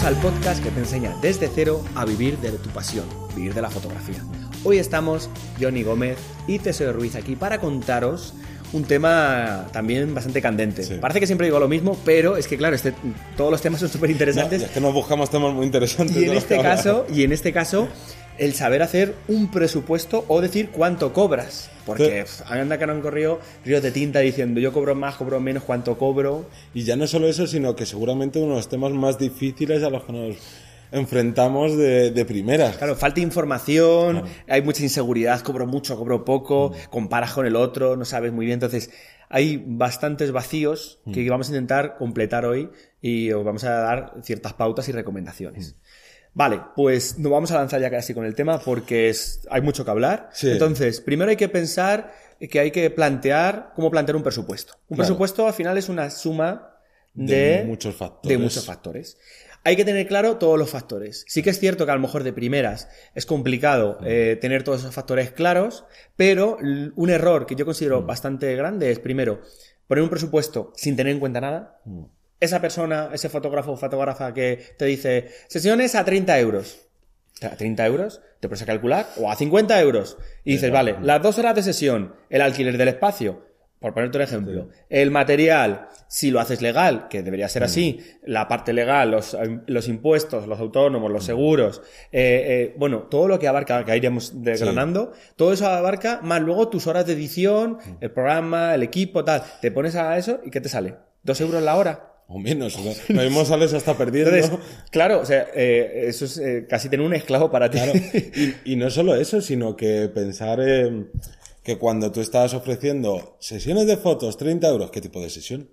Bienvenidos al podcast que te enseña desde cero a vivir de tu pasión, vivir de la fotografía. Hoy estamos Johnny Gómez y Teseo Ruiz aquí para contaros un tema también bastante candente. Sí. Parece que siempre digo lo mismo, pero es que claro, este, todos los temas son súper No, interesantes. y es que nos buscamos temas muy interesantes. y en este caso, y en este caso, el saber hacer un presupuesto o decir cuánto cobras. Porque Sí. pff, anda que no han corrido ríos de tinta diciendo yo cobro más, cobro menos, cuánto cobro. Y ya no solo eso, sino que seguramente uno de los temas más difíciles a los que nos enfrentamos de, de primeras. Claro, falta información, hay mucha inseguridad, cobro mucho, cobro poco, comparas con el otro, no sabes muy bien. Entonces, hay bastantes vacíos que vamos a intentar completar hoy y os vamos a dar ciertas pautas y recomendaciones. Vale, pues nos vamos a lanzar ya casi con el tema porque es, hay mucho que hablar. Sí. Entonces, primero hay que pensar que hay que plantear cómo plantear un presupuesto. Un Claro. presupuesto al final es una suma De de, muchos factores. de muchos factores. Hay que tener claro todos los factores. Sí que es cierto que a lo mejor de primeras es complicado eh, tener todos esos factores claros, pero un error que yo considero bastante grande es, primero, poner un presupuesto sin tener en cuenta nada. Esa persona, ese fotógrafo o fotógrafa que te dice, sesiones a 30 euros. A 30 euros, te pones a calcular, o a 50 euros. Y dices, vale, las dos horas de sesión, el alquiler del espacio, por ponerte un ejemplo, el material, si lo haces legal, que debería ser así, la parte legal, los, los impuestos, los autónomos, los seguros, eh, eh, bueno, todo lo que abarca, que ahí iremos desgranando, todo eso abarca, más luego tus horas de edición, el programa, el equipo, tal. Te pones a eso y ¿qué te sale? ¿Dos euros la hora? O menos. ¿no? Lo mismo sales hasta perdiendo. Entonces, claro, o sea, eh, eso es eh, casi tener un esclavo para ti. Claro. Y, y no solo eso, sino que pensar eh, que cuando tú estás ofreciendo sesiones de fotos, 30 euros, ¿qué tipo de sesión?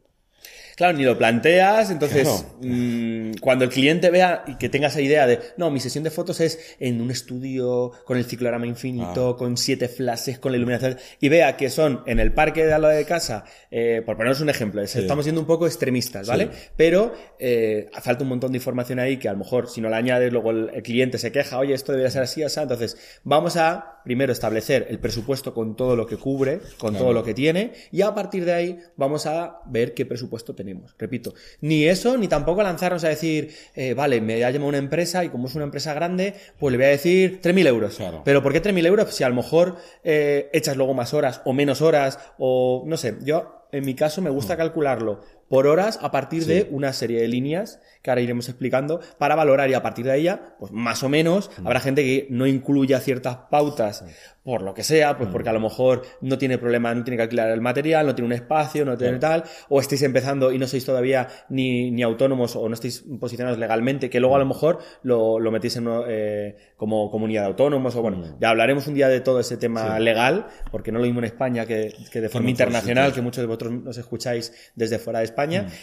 Claro, ni lo planteas, entonces Claro. mm, cuando el cliente vea y que tenga esa idea de, no, mi sesión de fotos es en un estudio con el ciclorama infinito, Ah. con siete flashes, con la iluminación, y vea que son en el parque de al lado de casa, eh, por poneros un ejemplo, es- estamos siendo un poco extremistas, ¿vale? Sí. Pero eh, falta un montón de información ahí que a lo mejor si no la añades luego el, el cliente se queja, oye, esto debería ser así, o sea, entonces vamos a primero establecer el presupuesto con todo lo que cubre, con Claro. todo lo que tiene, y a partir de ahí vamos a ver qué presupuesto tenemos. Repito, ni eso, ni tampoco lanzarnos a decir, eh, vale, me ha llamado una empresa y como es una empresa grande, pues le voy a decir 3.000 euros. Claro. Pero ¿por qué 3.000 euros? Si a lo mejor eh, echas luego más horas o menos horas o no sé, yo en mi caso me gusta calcularlo por horas a partir Sí. de una serie de líneas que ahora iremos explicando para valorar y a partir de ella, pues más o menos, habrá gente que no incluya ciertas pautas por lo que sea, pues porque a lo mejor no tiene problema, no tiene que alquilar el material, no tiene un espacio, no tiene tal, o estáis empezando y no sois todavía ni, ni autónomos o no estáis posicionados legalmente, que luego a lo mejor lo, lo metéis en, eh, como comunidad de autónomos, o bueno, ya hablaremos un día de todo ese tema Sí. legal, porque no lo mismo en España que, que de forma internacional, que muchos de vosotros nos escucháis desde fuera de España,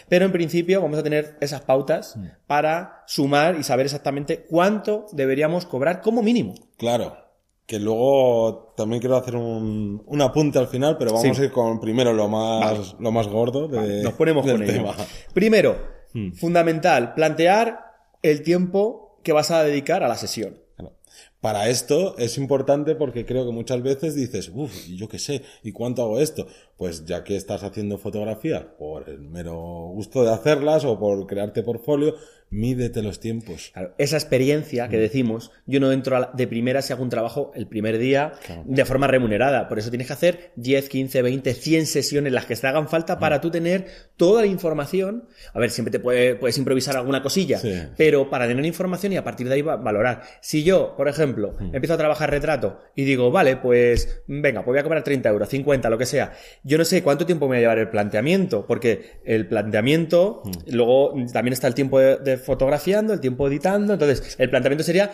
pero en principio vamos a tener esas pautas para sumar y saber exactamente cuánto deberíamos cobrar como mínimo. Claro. Que luego también quiero hacer un, un apunte al final, pero vamos Sí. a ir con primero lo más, Vale. lo más gordo de, Nos ponemos del con ello. tema. Primero, Hmm. fundamental, plantear el tiempo que vas a dedicar a la sesión. Para esto es importante porque creo que muchas veces dices, uff, yo qué sé, ¿y cuánto hago esto? Pues ya que estás haciendo fotografía por el mero gusto de hacerlas o por crearte portfolio, mídete los tiempos. Claro, esa experiencia que decimos, yo no entro de primera si hago un trabajo el primer día Claro. de forma remunerada. Por eso tienes que hacer 10, 15, 20, 100 sesiones, las que te hagan falta para tú tener toda la información. A ver, siempre te puede- puedes improvisar alguna cosilla, Sí. pero para tener información y a partir de ahí va- valorar. Si yo, por ejemplo, Hmm. empiezo a trabajar retrato y digo, vale, pues venga, pues voy a cobrar 30 euros, 50, lo que sea. Yo no sé cuánto tiempo me va a llevar el planteamiento, porque el planteamiento, luego también está el tiempo de, de fotografiando, el tiempo editando, entonces el planteamiento sería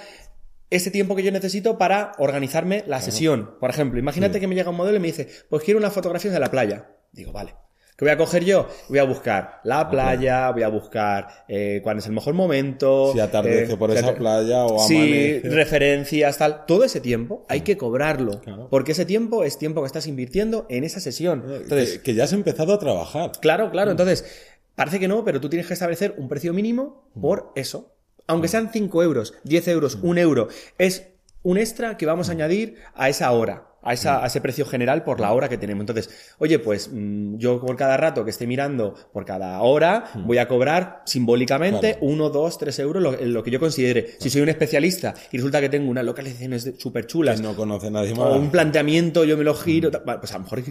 ese tiempo que yo necesito para organizarme la sesión. Por ejemplo, imagínate que me llega un modelo y me dice, pues quiero unas fotografías de la playa. Digo, vale. ¿Qué voy a coger yo? Voy a buscar la playa, voy a buscar eh, cuál es el mejor momento. Si atardece eh, por esa playa o Sí, amanece. referencias, tal. Todo ese tiempo hay que cobrarlo. Claro. Porque ese tiempo es tiempo que estás invirtiendo en esa sesión. Entonces, que, que ya has empezado a trabajar. Claro, claro. Entonces, parece que no, pero tú tienes que establecer un precio mínimo por eso. Aunque sean 5 euros, 10 euros, 1 euro. Es un extra que vamos a añadir a esa hora. A, esa, a ese precio general por la hora que tenemos. Entonces, oye, pues mm, yo por cada rato que esté mirando, por cada hora, voy a cobrar simbólicamente Claro. uno, dos, tres euros, lo, lo que yo considere. Si soy un especialista y resulta que tengo unas localizaciones súper chulas, Que no conoce nadie más. o un planteamiento, yo me lo giro, pues a lo mejor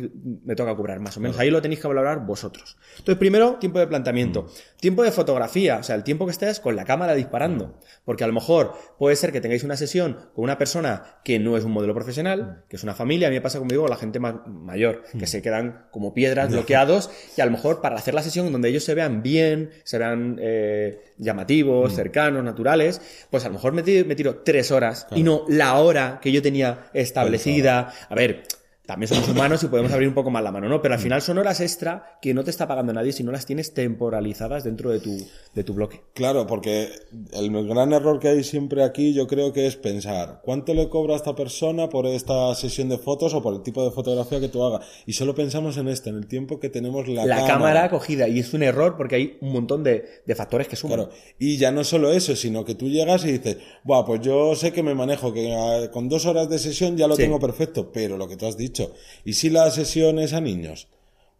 me toca cobrar más o menos. Ahí lo tenéis que valorar vosotros. Entonces, primero, tiempo de planteamiento. Tiempo de fotografía, o sea, el tiempo que estés con la cámara disparando. Porque a lo mejor puede ser que tengáis una sesión con una persona que no es un modelo profesional, que es una familia. A mí me pasa, como digo, con la gente más mayor, que se quedan como piedras bloqueados y a lo mejor para hacer la sesión donde ellos se vean bien, se vean eh, llamativos, cercanos, naturales, pues a lo mejor me tiro, me tiro tres horas y no la hora que yo tenía establecida. A ver, también somos humanos y podemos abrir un poco más la mano, ¿no? Pero al final son horas extra que no te está pagando nadie si no las tienes temporalizadas dentro de tu, de tu bloque. Claro, porque el gran error que hay siempre aquí yo creo que es pensar cuánto le cobra a esta persona por esta sesión de fotos o por el tipo de fotografía que tú hagas. Y solo pensamos en este, en el tiempo que tenemos la, La, cámara. cogida y es un error porque hay un montón de, de factores que suman. Claro, y ya no solo eso, sino que tú llegas y dices, Buah, pues yo sé que me manejo, que ah, con dos horas de sesión ya lo Sí. tengo perfecto, pero lo que tú has dicho, ¿y si la sesión es a niños?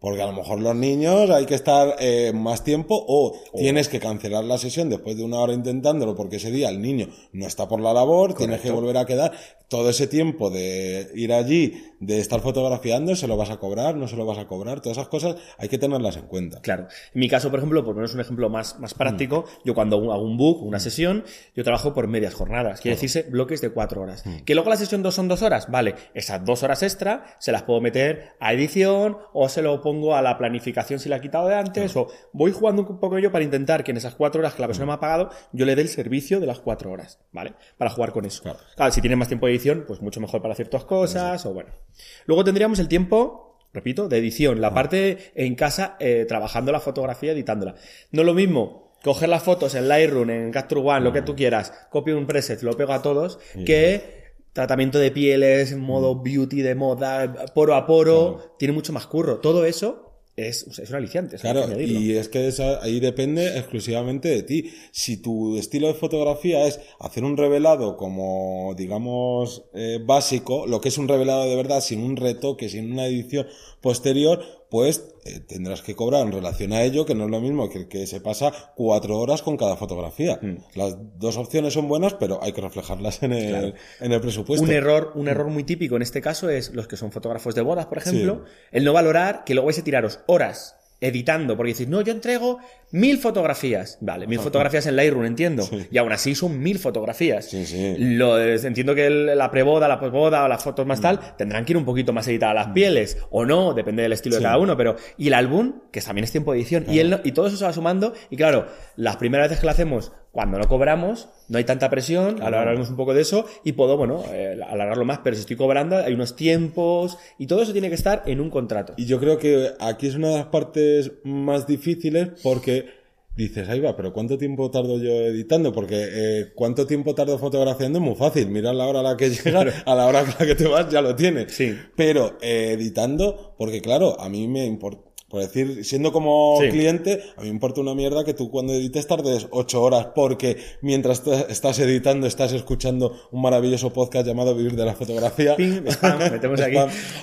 Porque a lo mejor los niños hay que estar eh, más tiempo o tienes que cancelar la sesión después de una hora intentándolo porque ese día el niño no está por la labor, tienes que volver a quedar. Todo ese tiempo de ir allí, de estar fotografiando, se lo vas a cobrar, no se lo vas a cobrar, todas esas cosas hay que tenerlas en cuenta. Claro. En mi caso, por ejemplo, por poneros un ejemplo más, más práctico, yo cuando hago un book, una sesión, yo trabajo por medias jornadas. Quiere decirse bloques de cuatro horas. Que luego la sesión dos son dos horas, vale. Esas dos horas extra se las puedo meter a edición o se lo pongo a la planificación si la he quitado de antes o voy jugando un poco yo para intentar que en esas cuatro horas que la persona me ha pagado, yo le dé el servicio de las cuatro horas, ¿vale? Para jugar con eso. Claro. Claro, si tienes más tiempo de edición, pues mucho mejor para ciertas cosas o bueno. Luego tendríamos el tiempo repito, de edición, la parte en casa eh, trabajando la fotografía, editándola. No es lo mismo coger las fotos en Lightroom, en Capture One, lo que tú quieras, copio un preset, lo pego a todos, que tratamiento de pieles, modo beauty de moda, poro a poro, tiene mucho más curro. Todo eso es, es un aliciante. Claro, que y es que esa- ahí depende exclusivamente de ti. Si tu estilo de fotografía es hacer un revelado como, digamos, eh, básico, lo que es un revelado de verdad, sin un retoque, sin una edición posterior, pues eh, tendrás que cobrar en relación a ello, que no es lo mismo que el que se pasa cuatro horas con cada fotografía. Mm. Las dos opciones son buenas, pero hay que reflejarlas en el, en el presupuesto. Un error, un error muy típico en este caso es los que son fotógrafos de bodas, por ejemplo, el no valorar que luego vais a tiraros horas editando, porque decís, no, yo entrego mil fotografías. Vale, mil fotografías en Lightroom, entiendo. Y aún así son mil fotografías. Sí, sí. Lo, entiendo que el- la preboda, la posboda o las fotos Mm. más tal tendrán que ir un poquito más editadas las pieles, o no, depende del estilo de cada uno, pero. Y el álbum, que también es tiempo de edición, y, él y todo eso se va sumando, y claro, las primeras veces que lo hacemos, cuando no cobramos, no hay tanta presión, ahora hablaremos un poco de eso, y puedo, bueno, eh, alargarlo más, pero si estoy cobrando, hay unos tiempos, y todo eso tiene que estar en un contrato. Y yo creo que aquí es una de las partes más difíciles porque dices, ahí va, pero ¿cuánto tiempo tardo yo editando? Porque eh, ¿cuánto tiempo tardo fotografiando? Es muy fácil. Mira la hora a la que llega, a la hora a la que te vas ya lo tienes. Sí. Pero eh, editando, porque claro, a mí me importa. Por decir, siendo como Sí. cliente, a mí me importa una mierda que tú cuando edites tardes ocho horas porque mientras estás editando estás escuchando un maravilloso podcast llamado Vivir de la Fotografía. Spam, metemos aquí.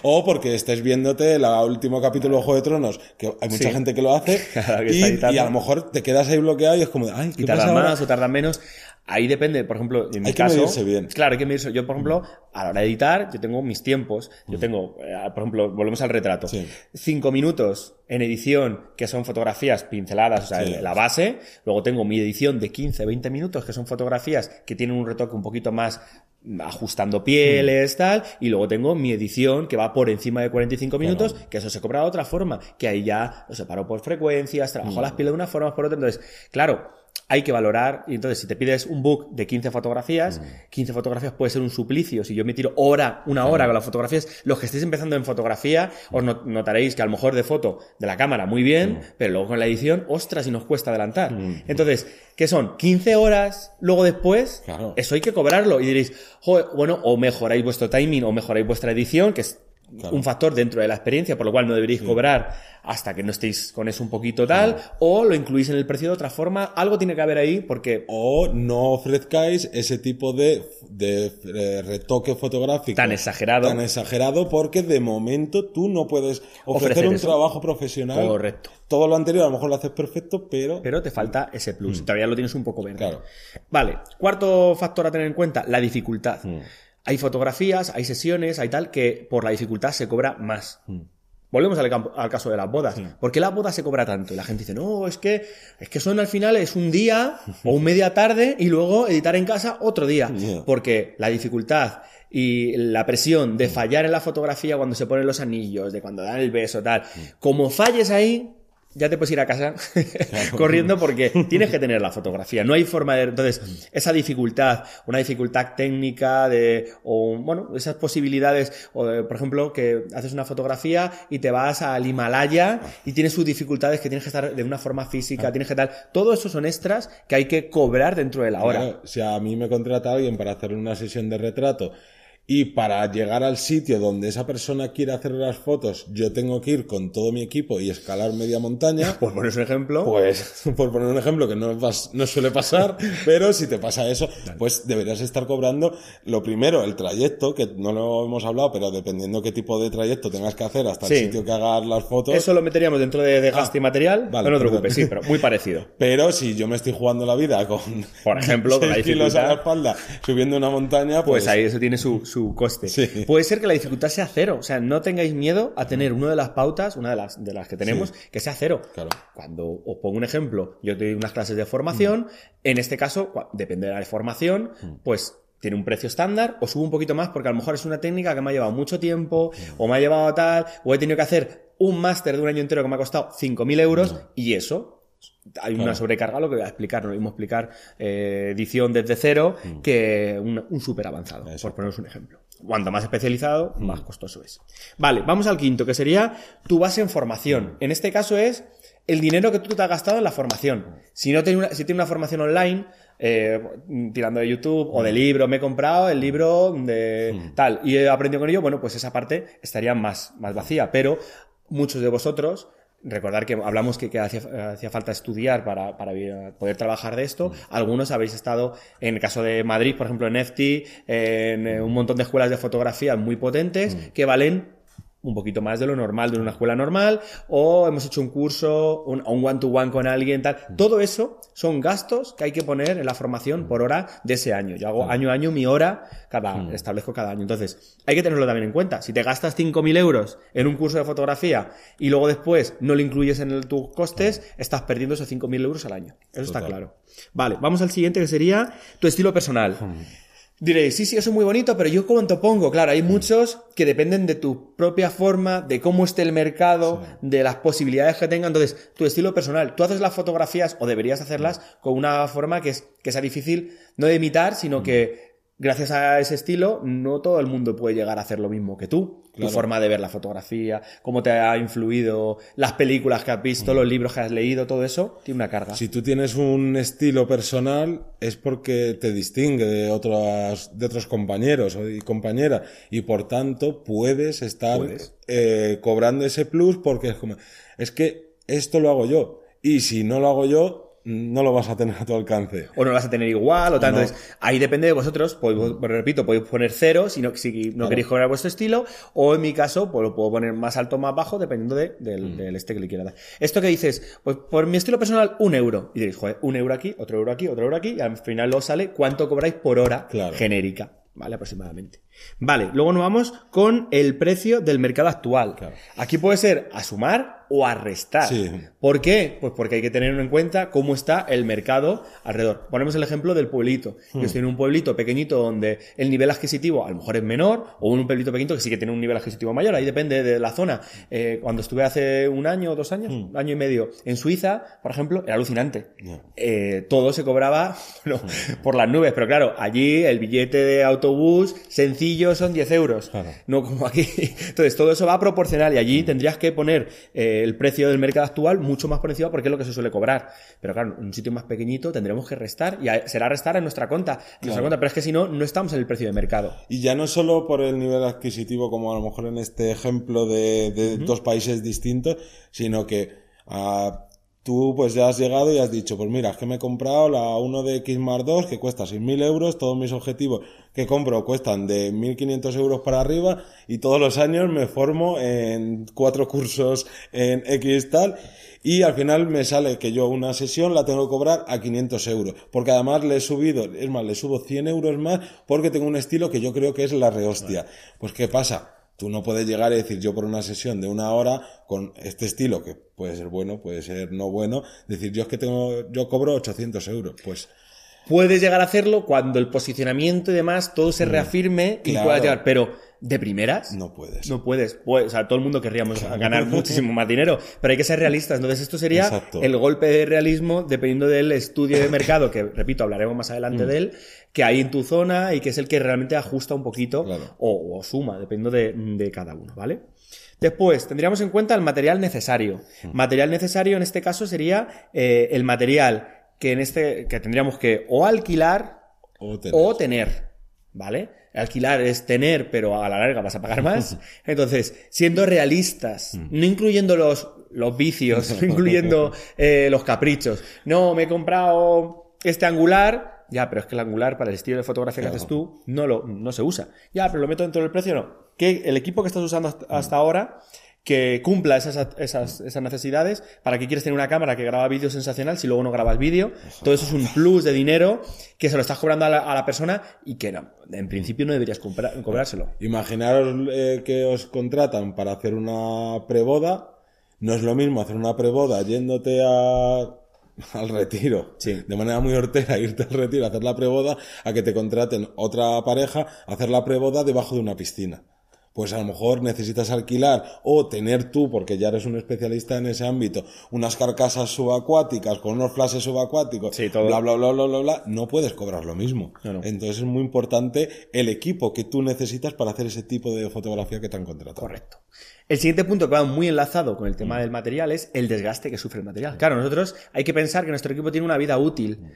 O porque estés viéndote el último capítulo de Juego de Tronos, que hay mucha Sí. gente que lo hace, Claro, que y, y a lo mejor te quedas ahí bloqueado y es como, ay, ¿qué y pasa ahora? más o tardan menos. Ahí depende, por ejemplo, en mi Hay que caso. medirse bien. Claro, hay que medirse. Yo, por ejemplo, a la hora de editar, yo tengo mis tiempos. Yo tengo, eh, por ejemplo, volvemos al retrato. Sí. Cinco minutos en edición, que son fotografías pinceladas, o sea, Sí. la base. Luego tengo mi edición de 15, 20 minutos, que son fotografías que tienen un retoque un poquito más mm, ajustando pieles, Mm. tal, y luego tengo mi edición que va por encima de 45 minutos, que eso se cobra de otra forma, que ahí ya lo separo por frecuencias, trabajo Mm. las pieles de una forma, por otra. Entonces, claro, hay que valorar, y entonces si te pides un book de 15 fotografías, 15 fotografías puede ser un suplicio, si yo me tiro hora, una hora con las fotografías, los que estéis empezando en fotografía, os not- notaréis que a lo mejor de foto de la cámara muy bien, pero luego con la edición, ostras, y nos cuesta adelantar. Entonces, ¿qué son? 15 horas, luego después, Claro. eso hay que cobrarlo, y diréis, "Joder, bueno, o mejoráis vuestro timing, o mejoráis vuestra edición, que es un factor dentro de la experiencia, por lo cual no deberíais cobrar hasta que no estéis con eso un poquito tal, o lo incluís en el precio de otra forma, algo tiene que haber ahí porque... O no ofrezcáis ese tipo de, de eh, retoque fotográfico. Tan exagerado. Tan exagerado porque de momento tú no puedes ofrecer, Ofrecer un eso. trabajo profesional. Correcto. Todo lo anterior a lo mejor lo haces perfecto, pero... Pero te falta ese plus, todavía lo tienes un poco verde. Claro. Vale, cuarto factor a tener en cuenta, la dificultad. Hay fotografías, hay sesiones, hay tal, que por la dificultad se cobra más. Volvemos al, campo- al caso de las bodas. ¿Por qué la boda se cobra tanto? Y la gente dice, no, es que, es que son al final es un día o un media tarde y luego editar en casa otro día. Yeah. Porque la dificultad y la presión de fallar en la fotografía cuando se ponen los anillos, de cuando dan el beso, tal, como falles ahí, ya te puedes ir a casa corriendo porque tienes que tener la fotografía. No hay forma de. Entonces, esa dificultad, una dificultad técnica de. O, bueno, esas posibilidades. O, de, por ejemplo, que haces una fotografía y te vas al Himalaya y tienes sus dificultades que tienes que estar de una forma física, tienes que tal. Todo eso son extras que hay que cobrar dentro de la hora. Claro, si a mí me contrata alguien para hacer una sesión de retrato y para llegar al sitio donde esa persona quiere hacer las fotos, yo tengo que ir con todo mi equipo y escalar media montaña. Por poner un ejemplo. Pues, por poner un ejemplo que no, no suele pasar, pero si te pasa eso, pues deberías estar cobrando lo primero, el trayecto, que no lo hemos hablado, pero dependiendo qué tipo de trayecto tengas que hacer hasta Sí. el sitio que hagas las fotos. Eso lo meteríamos dentro de, de gasto y material. vale, no te preocupes, sí, pero muy parecido. Pero si yo me estoy jugando la vida con, Por ejemplo, con la kilos a la espalda subiendo una montaña, pues, Pues ahí eso tiene su, su coste. Sí. Puede ser que la dificultad sea cero. O sea, no tengáis miedo a tener una de las pautas, una de las, de las que tenemos, que sea cero. Claro. Cuando os pongo un ejemplo, yo doy unas clases de formación, en este caso, depende de la formación, pues tiene un precio estándar, o subo un poquito más porque a lo mejor es una técnica que me ha llevado mucho tiempo, o me ha llevado tal, o he tenido que hacer un máster de un año entero que me ha costado 5.000 euros, y eso hay una sobrecarga, lo que voy a explicar, no lo mismo explicar eh, edición desde cero que un, un súper avanzado, por poneros un ejemplo. Cuanto más especializado, más costoso es. Vale, vamos al quinto, que sería tu base en formación. En este caso es el dinero que tú te has gastado en la formación. Si no tiene una, si tiene una formación online, eh, tirando de YouTube o de libro, me he comprado el libro de tal y he aprendido con ello, bueno, pues esa parte estaría más, más vacía. Pero muchos de vosotros Recordar que hablamos que, que hacía, hacía falta estudiar para, para poder trabajar de esto. Algunos habéis estado, en el caso de Madrid, por ejemplo, en EFTI, en eh, un montón de escuelas de fotografía muy potentes que valen un poquito más de lo normal de una escuela normal, o hemos hecho un curso, un un one-to-one con alguien, tal. Todo eso son gastos que hay que poner en la formación por hora de ese año. Yo hago año a año mi hora, cada, establezco cada año. Entonces, hay que tenerlo también en cuenta. Si te gastas 5.000 euros en un curso de fotografía y luego después no lo incluyes en el- tus costes, estás perdiendo esos 5.000 euros al año. Eso está claro. Vale, vamos al siguiente que sería tu estilo personal. Diréis, sí, sí, eso es muy bonito, pero yo cuánto pongo. Claro, hay muchos que dependen de tu propia forma, de cómo esté el mercado, de las posibilidades que tenga. Entonces, tu estilo personal. Tú haces las fotografías, o deberías hacerlas, con una forma que, es, que sea difícil, no de imitar, sino que gracias a ese estilo, no todo el mundo puede llegar a hacer lo mismo que tú. Claro. Tu forma de ver la fotografía, cómo te ha influido, las películas que has visto, los libros que has leído, todo eso, tiene una carga. Si tú tienes un estilo personal es porque te distingue de otros, de otros compañeros y compañeras y por tanto puedes estar Puedes. eh, cobrando ese plus porque es como, es que esto lo hago yo y si no lo hago yo no lo vas a tener a tu alcance. o no lo vas a tener igual, o tal. No. Entonces, ahí depende de vosotros. Podéis- repito, podéis poner cero si no, si no queréis cobrar vuestro estilo, o en mi caso, pues lo puedo poner más alto o más bajo, dependiendo de- del, Mm. del este que le quiera dar. Esto que dices, pues por mi estilo personal, un euro. Y diréis, joder, un euro aquí, otro euro aquí, otro euro aquí, y al final os sale cuánto cobráis por hora Claro. genérica. ¿Vale? Aproximadamente. Vale, luego nos vamos con el precio del mercado actual. Claro. Aquí puede ser a sumar o a restar. Sí. ¿Por qué? Pues porque hay que tener en cuenta cómo está el mercado alrededor. Ponemos el ejemplo del pueblito. Hmm. Yo estoy en un pueblito pequeñito donde el nivel adquisitivo a lo mejor es menor, o en un pueblito pequeñito que sí que tiene un nivel adquisitivo mayor, ahí depende de la zona. Eh, cuando estuve hace un año o dos años, Hmm. un año y medio, en Suiza, por ejemplo, era alucinante. Eh, todo se cobraba bueno, Hmm. por las nubes, pero claro, allí el billete de autobús sencillo son 10 euros, Claro. no como aquí. Entonces, todo eso va proporcional y allí tendrías que poner eh, el precio del mercado actual mucho más por encima porque es lo que se suele cobrar. Pero claro, en un sitio más pequeñito tendremos que restar y a- será restar en nuestra cuenta, en nuestra Claro. cuenta, pero es que si no, no estamos en el precio de mercado. Y ya no solo por el nivel adquisitivo, como a lo mejor en este ejemplo de, de dos países distintos, sino que ah, tú pues ya has llegado y has dicho, pues mira, es que me he comprado la 1 de X más 2 que cuesta 6.000 euros, todos mis objetivos que compro cuestan de 1.500 euros para arriba y todos los años me formo en cuatro cursos en X tal y al final me sale que yo una sesión la tengo que cobrar a 500 euros. Porque además le he subido, es más, le subo 100 euros más porque tengo un estilo que yo creo que es la rehostia. Pues ¿qué pasa? Tú no puedes llegar y decir yo por una sesión de una hora con este estilo que puede ser bueno, puede ser no bueno, decir yo es que tengo, yo cobro 800 euros. Pues Puedes llegar a hacerlo cuando el posicionamiento y demás todo se reafirme y Mm. Puedas llegar, pero de primeras no puedes. No puedes, pues, o sea, todo el mundo querríamos ganar muchísimo más dinero, pero hay que ser realistas. Entonces, esto sería Exacto. el golpe de realismo dependiendo del estudio de mercado, que repito, hablaremos más adelante Mm. de él, que hay en tu zona y que es el que realmente ajusta un poquito Claro. o, o suma, dependiendo de, de cada uno, ¿vale? Después, tendríamos en cuenta el material necesario. Mm. Material necesario en este caso sería eh, el material que en este que tendríamos que o alquilar O tener. o tener, ¿vale? Alquilar es tener, pero a la larga vas a pagar más. Entonces, siendo realistas, no incluyendo los, los vicios, no incluyendo eh, los caprichos. No, me he comprado este angular. Ya, pero es que el angular para el estilo de fotografía que haces tú no, lo, no se usa. Ya, pero lo meto dentro del precio, no. Que el equipo que estás usando hasta, hasta ahora que cumpla esas, esas, esas necesidades. ¿Para qué quieres tener una cámara que graba vídeo sensacional si luego no grabas vídeo? Todo eso es un plus de dinero que se lo estás cobrando a la, a la persona y que no, en principio no deberías comprar- cobrárselo. Imaginaros eh, que os contratan para hacer una preboda. No es lo mismo hacer una preboda yéndote a, al retiro. Sí. De manera muy hortera, irte al retiro a hacer la preboda, a que te contraten otra pareja a hacer la preboda debajo de una piscina. Pues a lo mejor necesitas alquilar o tener tú, porque ya eres un especialista en ese ámbito, unas carcasas subacuáticas con unos flashes subacuáticos, Sí, todo. bla, bla, bla, bla, bla, bla, no puedes cobrar lo mismo. Entonces es muy importante el equipo que tú necesitas para hacer ese tipo de fotografía que te han contratado. Correcto. El siguiente punto que va muy enlazado con el tema del material es el desgaste que sufre el material. Claro, nosotros hay que pensar que nuestro equipo tiene una vida útil.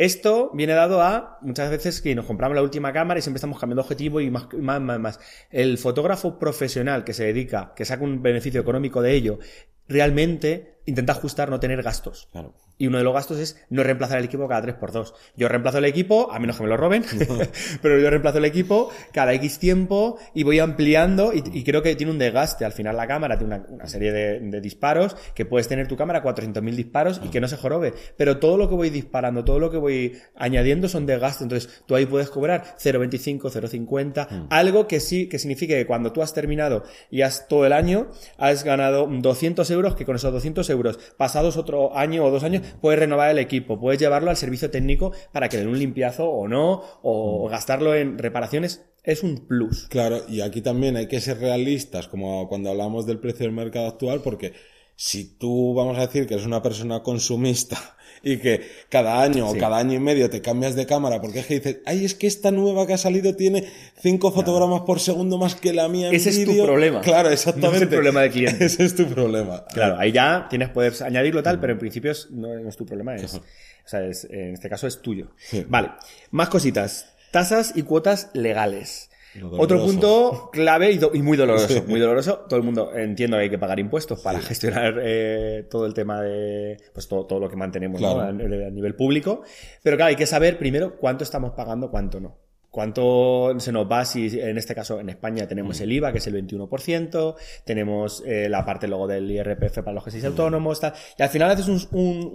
Esto viene dado a muchas veces que nos compramos la última cámara y siempre estamos cambiando objetivo y más, más, más, más. El fotógrafo profesional que se dedica, que saca un beneficio económico de ello, realmente intenta ajustar no tener gastos. Claro. Y uno de los gastos es no reemplazar el equipo cada 3x2. Yo reemplazo el equipo, a menos que me lo roben, pero yo reemplazo el equipo cada X tiempo y voy ampliando y, y creo que tiene un desgaste. Al final la cámara tiene una, una serie de, de disparos que puedes tener tu cámara 400.000 disparos y que no se jorobe. Pero todo lo que voy disparando, todo lo que voy añadiendo son desgastes. Entonces tú ahí puedes cobrar 0.25, 0.50, algo que sí, que signifique que cuando tú has terminado y has todo el año, has ganado 200 euros, que con esos 200 euros, pasados otro año o dos años, puedes renovar el equipo, puedes llevarlo al servicio técnico para que den un limpiazo o no, o gastarlo en reparaciones. Es un plus. Claro, y aquí también hay que ser realistas, como cuando hablamos del precio del mercado actual, porque si tú vamos a decir que eres una persona consumista y que cada año o cada año y medio te cambias de cámara porque es que dices, ay, es que esta nueva que ha salido tiene cinco fotogramas por segundo más que la mía en Ese es tu vídeo". problema. Claro, exactamente. No es el problema del cliente. Ese es tu problema. Claro, ahí ya tienes, puedes añadirlo tal, pero en principio no, no es tu problema, es, o sea, es- en este caso es tuyo. Sí. Vale, más cositas. Tasas y cuotas legales. Otro punto clave y, do- y muy doloroso, muy doloroso. Todo el mundo entiendo que hay que pagar impuestos para gestionar eh, todo el tema de, pues todo, todo lo que mantenemos a, nivel- a nivel público. Pero claro, hay que saber primero cuánto estamos pagando, cuánto no. ¿Cuánto se nos va si en este caso en España tenemos el IVA, que es el 21%, tenemos eh, la parte luego del IRPF para los que seáis autónomos, tal, y al final haces un, un-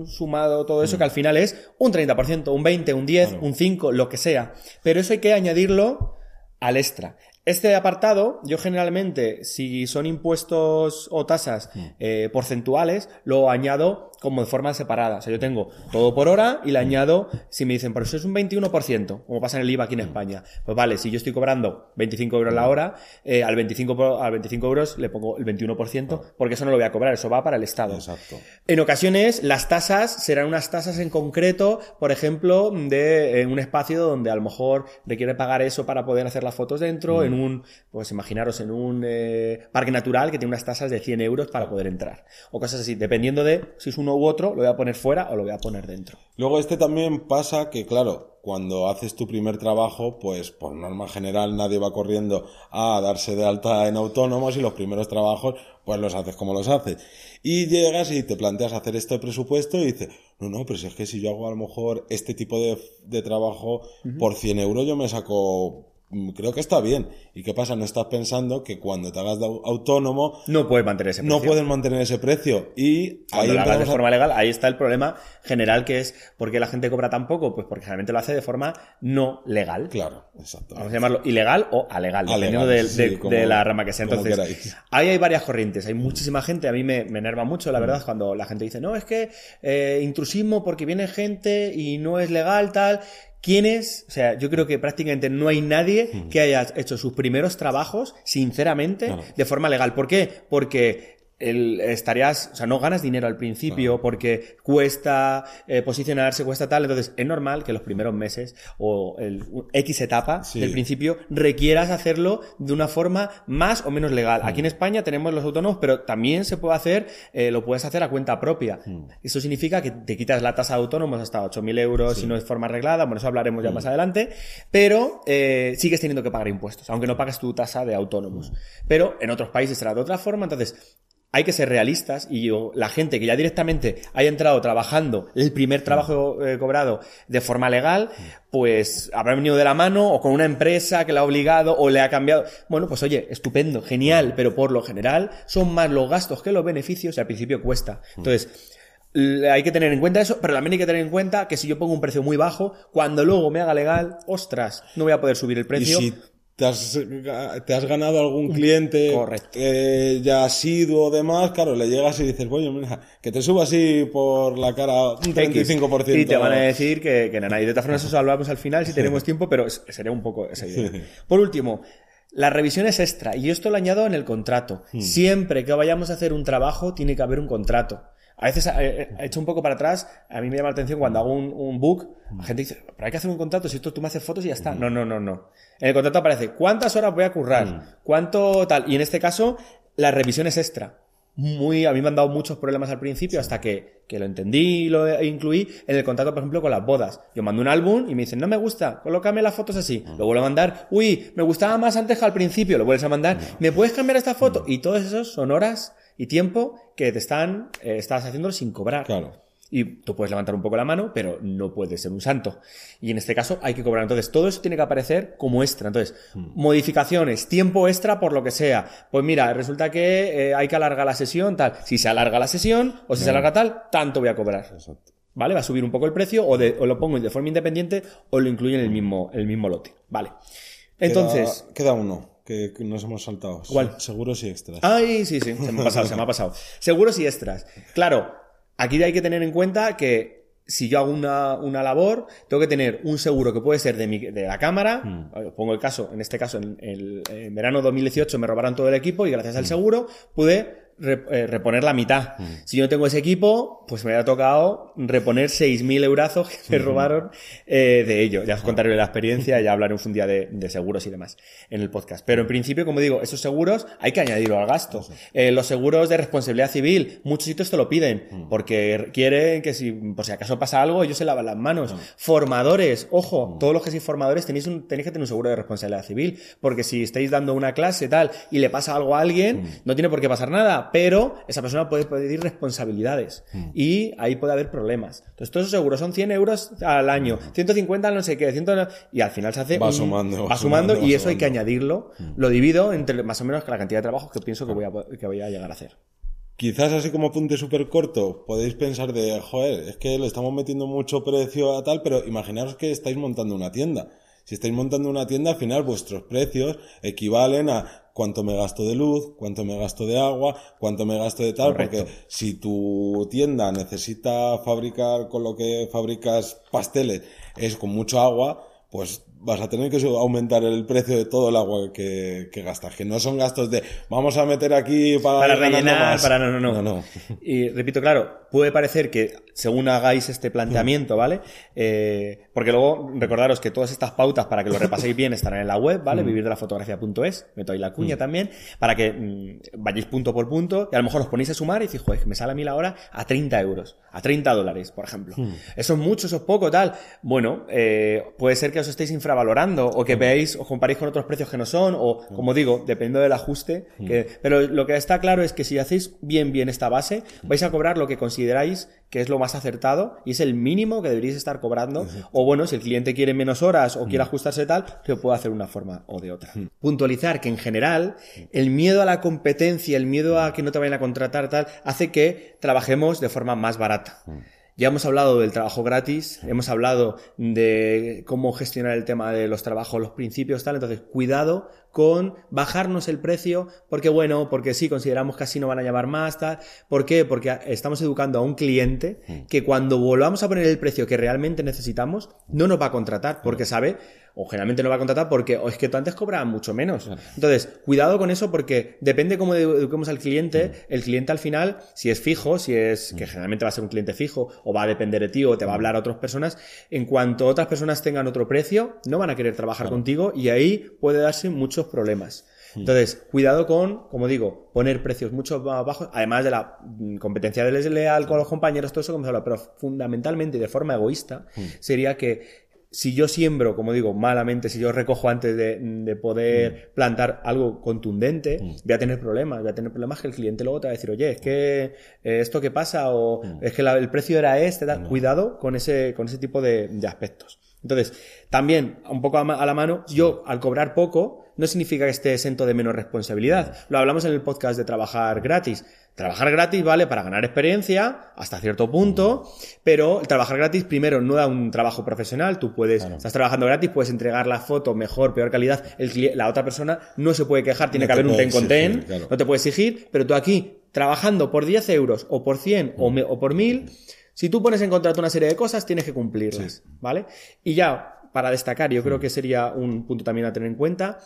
un sumado todo eso que al final es un 30%, un 20, un 10, Claro. un 5, lo que sea. Pero eso hay que añadirlo al extra. Este apartado, yo generalmente, si son impuestos o tasas eh, porcentuales, lo añado como de forma separada. O sea, yo tengo todo por hora y le añado, si me dicen, pero eso es un 21%, como pasa en el IVA aquí en España. Pues vale, si yo estoy cobrando 25 euros la hora, eh, al 25, por- al 25 euros le pongo el 21%, porque eso no lo voy a cobrar, eso va para el Estado. Exacto. En ocasiones, las tasas serán unas tasas en concreto, por ejemplo, de eh, un espacio donde a lo mejor requiere pagar eso para poder hacer las fotos dentro, en un, pues imaginaros, en un eh, parque natural que tiene unas tasas de 100 euros para poder entrar. O cosas así, dependiendo de si es uno u otro, lo voy a poner fuera o lo voy a poner dentro. Luego este también pasa que, claro, cuando haces tu primer trabajo, pues por norma general nadie va corriendo a darse de alta en autónomos y los primeros trabajos, pues los haces como los haces. Y llegas y te planteas hacer este presupuesto y dices, no, no, pero si es que si yo hago a lo mejor este tipo de, de trabajo por 100 euros yo me saco, creo que está bien. ¿Y qué pasa? No estás pensando que cuando te hagas de au- autónomo No puedes mantener ese precio. no puedes mantener ese precio. Y Cuando lo hagas de a- forma legal, ahí está el problema general que es ¿por qué la gente cobra tan poco? Pues porque generalmente lo hace de forma no legal. Claro, exacto. Vamos a llamarlo ilegal o alegal, dependiendo Alegal, sí, de, como- de la rama que sea. Entonces, ahí hay varias corrientes, hay muchísima gente, a mí me, me enerva mucho, la Mm. verdad, cuando la gente dice, no, es que eh, intrusismo porque viene gente y no es legal, tal. ¿Quién es? O sea, yo creo que prácticamente no hay nadie que haya hecho sus primeros trabajos, sinceramente. Claro. de forma legal. ¿Por qué? Porque el- estarías, o sea, no ganas dinero al principio porque cuesta eh, posicionarse, cuesta tal. Entonces, es normal que los primeros meses o el X etapa Sí. del principio requieras hacerlo de una forma más o menos legal. Aquí en España tenemos los autónomos, pero también se puede hacer, eh, lo puedes hacer a cuenta propia. Eso significa que te quitas la tasa de autónomos hasta 8.000 euros si no es forma arreglada. Bueno, eso hablaremos ya más adelante. Pero eh, sigues teniendo que pagar impuestos, aunque no pagues tu tasa de autónomos. Pero en otros países será de otra forma. Entonces, hay que ser realistas y yo, la gente que ya directamente haya entrado trabajando el primer trabajo eh, cobrado de forma legal, pues habrá venido de la mano o con una empresa que la ha obligado o le ha cambiado. Bueno, pues oye, estupendo, genial, pero por lo general son más los gastos que los beneficios y al principio cuesta. Entonces, l- hay que tener en cuenta eso, pero también hay que tener en cuenta que si yo pongo un precio muy bajo, cuando luego me haga legal, ostras, no voy a poder subir el Y precio. si te has, te has ganado algún cliente Correcto. eh, ya asiduo o demás, claro, le llegas y dices, bueno, mira, que te suba así por la cara un 35%. Y te van a decir que, que nada. Y de todas formas, eso hablamos al final si tenemos tiempo, pero es- sería un poco esa idea. Por último, las revisiones extra. Y esto lo añado en el contrato. Hmm. Siempre que vayamos a hacer un trabajo, tiene que haber un contrato. A veces, eh, eh, he hecho un poco para atrás, a mí me llama la atención cuando hago un, un book, la gente dice, pero hay que hacer un contrato, si esto tú me haces fotos y ya está. No, no, no, no. En el contrato aparece cuántas horas voy a currar, cuánto tal. Y en este caso, las revisiones extra muy, a mí me han dado muchos problemas al principio hasta que, que lo entendí y lo incluí en el contrato, por ejemplo, con las bodas. Yo mando un álbum y me dicen, no me gusta, colócame las fotos así. Lo vuelvo a mandar, uy, me gustaba más antes que al principio, lo vuelves a mandar, ¿me puedes cambiar esta foto? Y todos esos son horas y tiempo que te están, eh, estás haciéndolo sin cobrar. Claro. Y tú puedes levantar un poco la mano, pero no puedes ser un santo. Y en este caso hay que cobrar. Entonces, todo eso tiene que aparecer como extra. Entonces, modificaciones, tiempo extra por lo que sea. Pues mira, resulta que eh, hay que alargar la sesión, tal. Si se alarga la sesión o si se alarga tal, tanto voy a cobrar. Exacto. ¿Vale? Va a subir un poco el precio o, de- o lo pongo de forma independiente o lo incluyo en el mismo, el mismo lote. Vale. Entonces, Queda, queda uno que, nos hemos saltado. ¿Cuál? Seguros y extras. Ay, sí, sí, se me ha pasado, se me ha pasado. Seguros y extras. Claro, aquí hay que tener en cuenta que si yo hago una, una labor, tengo que tener un seguro que puede ser de, mi- de la cámara. Os Pongo el caso, en este caso, en, el en verano 2018 me robaron todo el equipo y gracias al seguro pude eh, reponer la mitad. Si yo no tengo ese equipo, pues me había tocado reponer 6.000 eurazos que me robaron eh, de ello. Ya os contaré la experiencia, ya hablaremos un día de, de seguros y demás en el podcast. Pero en principio, como digo, esos seguros hay que añadirlo al gasto. Eh, los seguros de responsabilidad civil, muchos sitios te lo piden, porque quieren que si por si acaso pasa algo, ellos se lavan las manos. Formadores, ojo, todos los que sois formadores tenéis, un, tenéis que tener un seguro de responsabilidad civil, porque si estáis dando una clase tal y le pasa algo a alguien, no tiene por qué pasar nada, pero esa persona puede pedir responsabilidades y ahí puede haber problemas. Entonces, todos esos seguros son 100 euros al año, 150 al no sé qué, 100 no- y al final se hace Va un- sumando, va sumando, y va eso hay que añadirlo. Lo divido entre más o menos la cantidad de trabajos que pienso que voy a, que voy a llegar a hacer. Quizás así como apunte súper corto, podéis pensar de, joder, es que le estamos metiendo mucho precio a tal, pero imaginaos que estáis montando una tienda. Si estáis montando una tienda, al final vuestros precios equivalen a cuánto me gasto de luz, cuánto me gasto de agua, cuánto me gasto de tal, Correcto. porque si tu tienda necesita fabricar con lo que fabricas pasteles es con mucho agua, pues vas a tener que aumentar el precio de todo el agua que, que gastas, que no son gastos de vamos a meter aquí para, rellenar, más". para no, no, no, no, no. Y repito, claro, puede parecer que según hagáis este planteamiento, ¿vale? Eh, porque luego recordaros que todas estas pautas para que lo repaséis bien estarán en la web, ¿vale? Vivirdelafotografía.es, meto ahí la cuña también, para que mm, vayáis punto por punto y a lo mejor os ponéis a sumar y decís, joder, que me sale a mí la hora a 30 euros, a 30 dólares, por ejemplo. ¿Eso es mucho, eso es poco, tal? Bueno, eh, puede ser que os estéis infravalorando o que veáis, os comparéis con otros precios que no son, o como digo, dependiendo del ajuste. que- pero lo que está claro es que si hacéis bien, bien esta base, vais a cobrar lo que consideráis que es lo más acertado y es el mínimo que deberíais estar cobrando. O bueno, si el cliente quiere menos horas o quiere ajustarse tal, se puede hacer de una forma o de otra. Puntualizar que en general el miedo a la competencia, el miedo a que no te vayan a contratar tal, hace que trabajemos de forma más barata. Ya hemos hablado del trabajo gratis, hemos hablado de cómo gestionar el tema de los trabajos, los principios, tal. Entonces, cuidado con bajarnos el precio, porque bueno, porque sí, consideramos que así no van a llamar más, tal. ¿Por qué? Porque estamos educando a un cliente que cuando volvamos a poner el precio que realmente necesitamos, no nos va a contratar, porque sabe, o generalmente no va a contratar porque o es que tú antes cobrabas mucho menos. Entonces, cuidado con eso porque depende cómo eduquemos al cliente, el cliente al final, si es fijo, si es, que generalmente va a ser un cliente fijo, o va a depender de ti, o te va a hablar a otras personas, en cuanto otras personas tengan otro precio, no van a querer trabajar contigo y ahí puede darse muchos problemas. Entonces, cuidado con, como digo, poner precios mucho más bajos, además de la mm, competencia desleal con los compañeros, todo eso que hemos hablado, pero fundamentalmente y de forma egoísta, sería que si yo siembro, como digo, malamente, si yo recojo antes de, de poder plantar algo contundente, voy a tener problemas, voy a tener problemas que el cliente luego te va a decir, oye, es que eh, esto que pasa, o es que la- el precio era este, tal. cuidado con ese, con ese tipo de, de aspectos. Entonces, también, un poco a, la mano, yo al cobrar poco, no significa que esté exento de menos responsabilidad. Lo hablamos en el podcast de trabajar gratis. Trabajar gratis vale para ganar experiencia hasta cierto punto, pero el trabajar gratis primero no da un trabajo profesional. Tú puedes, estás trabajando gratis, puedes entregar la foto mejor, peor calidad. El la otra persona no se puede quejar, tiene No que haber un ten con ten, claro. no te puede exigir, pero tú aquí, trabajando por 10 euros o por 100 o, me- o por 1000, si tú pones en contrato una serie de cosas, tienes que cumplirlas, ¿vale? Y ya, para destacar, yo creo que sería un punto también a tener en cuenta,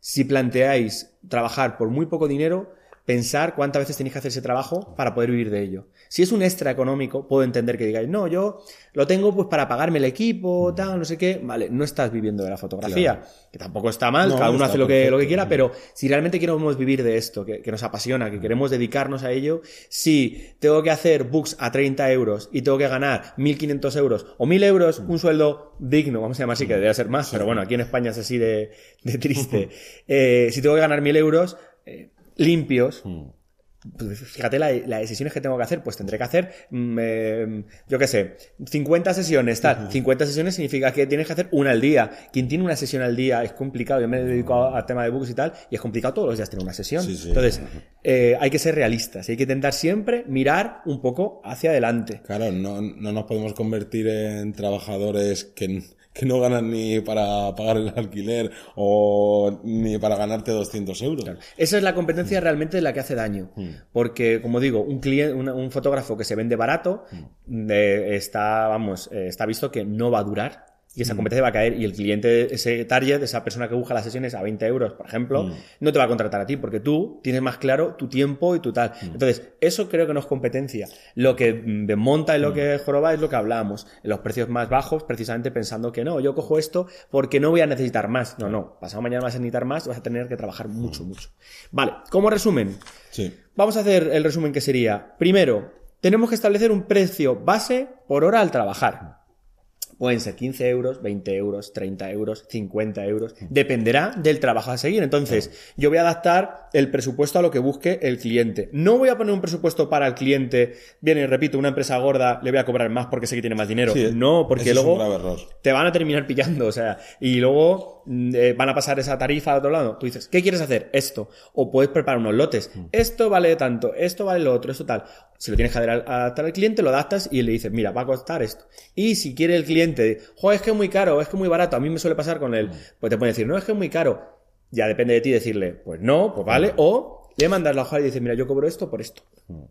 si planteáis trabajar por muy poco dinero, pensar cuántas veces tenéis que hacer ese trabajo para poder vivir de ello. Si es un extra económico, puedo entender que digáis, no, yo lo tengo pues para pagarme el equipo, tal, no sé qué. Vale, no estás viviendo de la fotografía, que tampoco está mal, No, cada uno hace lo que, lo que quiera, pero si realmente queremos vivir de esto, que, que nos apasiona, que queremos dedicarnos a ello, si tengo que hacer books a 30 euros y tengo que ganar 1.500 euros o 1.000 euros, un sueldo digno, vamos a llamar así, que debería ser más, pero bueno, aquí en España es así de, de triste. Eh, si tengo que ganar 1.000 euros eh, limpios, pues fíjate la- las decisiones que tengo que hacer, pues tendré que hacer, mm, eh, yo qué sé, 50 sesiones, tal. 50 sesiones significa que tienes que hacer una al día. Quien tiene una sesión al día es complicado. Yo me dedico a- al tema de books y tal, y es complicado todos los días tener una sesión. Sí, sí. Entonces, eh, hay que ser realistas. Hay que intentar siempre mirar un poco hacia adelante. Claro, no, no nos podemos convertir en trabajadores que, que no ganan ni para pagar el alquiler o ni para ganarte 200 euros. Esa es la competencia realmente la que hace daño. Porque, como digo, un cliente, un, un fotógrafo que se vende barato, eh, está, vamos, eh, está visto que no va a durar. Y esa competencia va a caer y el cliente, ese target, esa persona que busca las sesiones a 20 euros, por ejemplo, no te va a contratar a ti porque tú tienes más claro tu tiempo y tu tal. Entonces, eso creo que no es competencia. Lo que mm, desmonta y lo que joroba es lo que hablábamos. Los precios más bajos, precisamente pensando que no, yo cojo esto porque no voy a necesitar más. No, no. Pasado mañana vas a necesitar más vas a tener que trabajar mucho, mucho. Vale, como resumen, Sí. Vamos a hacer el resumen que sería, primero, tenemos que establecer un precio base por hora al trabajar. Pueden ser 15 euros, 20 euros, 30 euros, 50 euros. Dependerá del trabajo a seguir. Entonces, yo voy a adaptar el presupuesto a lo que busque el cliente. No voy a poner un presupuesto para el cliente. Viene, repito, una empresa gorda, le voy a cobrar más porque sé que tiene más dinero. Sí, no, porque luego te van a terminar pillando, o sea, y luego mm, eh, van a pasar esa tarifa al otro lado. Tú dices, ¿qué quieres hacer? Esto. O puedes preparar unos lotes. Esto vale tanto, esto vale lo otro, esto tal. Si lo tienes que adaptar al- adaptar al cliente, lo adaptas y le dices, mira, va a costar esto. Y si quiere el cliente, joder, es que es muy caro, es que es muy barato, a mí me suele pasar con él, pues te puede decir, no, es que es muy caro. Ya depende de ti decirle, pues no, pues vale, o le mandas la hoja y dices, mira, yo cobro esto por esto.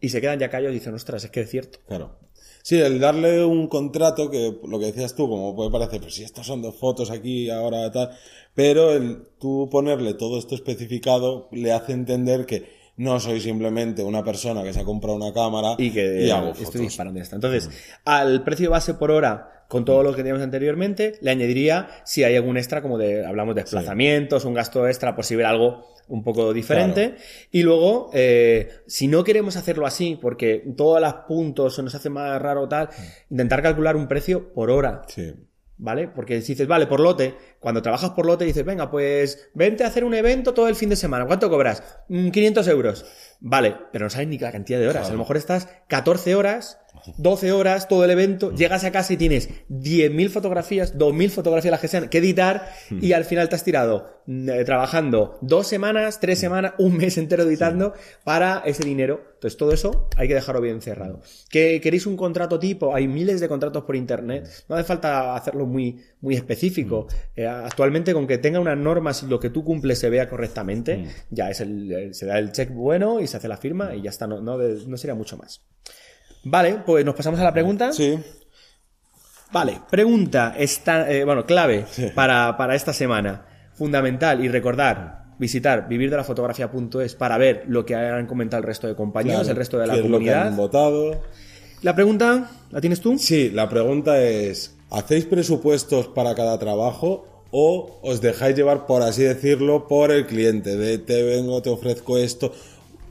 Y se quedan ya callados y dicen, ostras, es que es cierto. Claro. Sí, el darle un contrato, que lo que decías tú, como puede parecer, pues si estas son dos fotos aquí, ahora tal, pero el tú ponerle todo esto especificado le hace entender que no soy simplemente una persona que se ha comprado una cámara y que hago estoy fotos. disparando esto. Entonces, al precio base por hora, con todo lo que teníamos anteriormente, le añadiría si hay algún extra, como de, hablamos de desplazamientos, un gasto extra, por si ver algo un poco diferente. Y luego, eh, si no queremos hacerlo así, porque todos los puntos se nos hace más raro o tal, intentar calcular un precio por hora. Sí. ¿Vale? Porque si dices, vale, por lote, cuando trabajas por lote dices, venga, pues vente a hacer un evento todo el fin de semana. ¿Cuánto cobras? Mm, 500 euros. Vale, pero no sabes ni la cantidad de horas. A lo mejor estás 14 horas, 12 horas, todo el evento, llegas a casa y tienes 10.000 fotografías, 2.000 fotografías las que sean, que editar y al final te has tirado mm, eh, trabajando dos semanas, tres semanas, un mes entero editando para ese dinero. Entonces todo eso hay que dejarlo bien cerrado. ¿Que queréis un contrato tipo? Hay miles de contratos por internet. No hace falta hacerlo muy, muy específico. Eh, actualmente con que tenga unas normas y lo que tú cumples se vea correctamente, ya es el, el- se da el check bueno y se hace la firma y ya está. No, no, no sería mucho más. Vale, pues nos pasamos a la pregunta. Sí. Vale, pregunta, esta, eh, bueno, clave para, para esta semana. Fundamental y recordar, visitar vivirdelafotografía.es para ver lo que han comentado el resto de compañeros, Claro. el resto de la ¿Qué es lo que han comunidad. votado? La pregunta, ¿la tienes tú? Sí, la pregunta es, ¿hacéis presupuestos para cada trabajo o os dejáis llevar, por así decirlo, por el cliente? De te vengo, te ofrezco esto,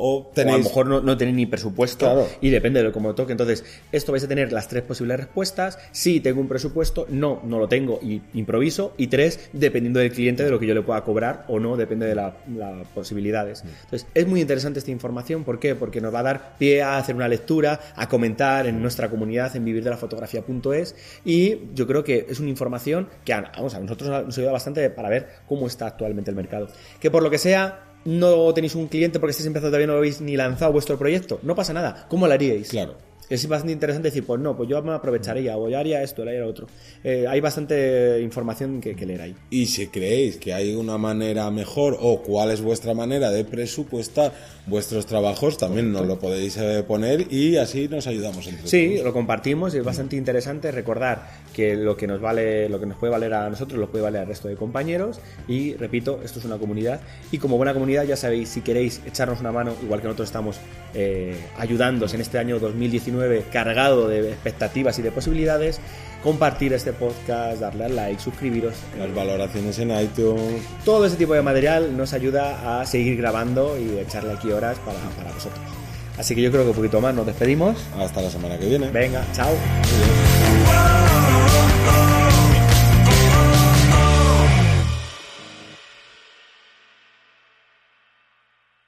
o O a lo mejor no, no tenéis ni presupuesto Claro. y depende de lo como toque. Entonces, esto vais a tener las tres posibles respuestas. Sí, tengo un presupuesto. No, no lo tengo y improviso. Y tres, dependiendo del cliente, de lo que yo le pueda cobrar o no, depende de la- las posibilidades. Entonces, es muy interesante esta información. ¿Por qué? Porque nos va a dar pie a hacer una lectura, a comentar en nuestra comunidad en vivirdelafotografía.es y yo creo que es una información que vamos, a nosotros nos ayuda bastante para ver cómo está actualmente el mercado. Que por lo que sea, no tenéis un cliente porque estáis empezando todavía no habéis ni lanzado vuestro proyecto, no pasa nada. ¿Cómo lo haríais? Claro. Es bastante interesante decir, pues no, pues yo me aprovecharía, o yo haría esto, yo haría lo otro. Eh, hay bastante información que, que leer ahí. Y si creéis que hay una manera mejor o cuál es vuestra manera de presupuestar vuestros trabajos, también nos lo podéis eh, poner y así nos ayudamos entre Sí, todos. lo compartimos y es bastante interesante recordar que lo que nos vale, lo que nos puede valer a nosotros, lo puede valer al resto de compañeros. Y repito, esto es una comunidad. Y como buena comunidad, ya sabéis, si queréis echarnos una mano, igual que nosotros estamos eh, ayudándoos en este año 2019 cargado de expectativas y de posibilidades, compartir este podcast, darle al like, suscribiros. Las valoraciones en iTunes. Todo ese tipo de material nos ayuda a seguir grabando y echarle aquí horas para, para vosotros. Así que yo creo que un poquito más nos despedimos. Hasta la semana que viene. Venga, chao. Adiós.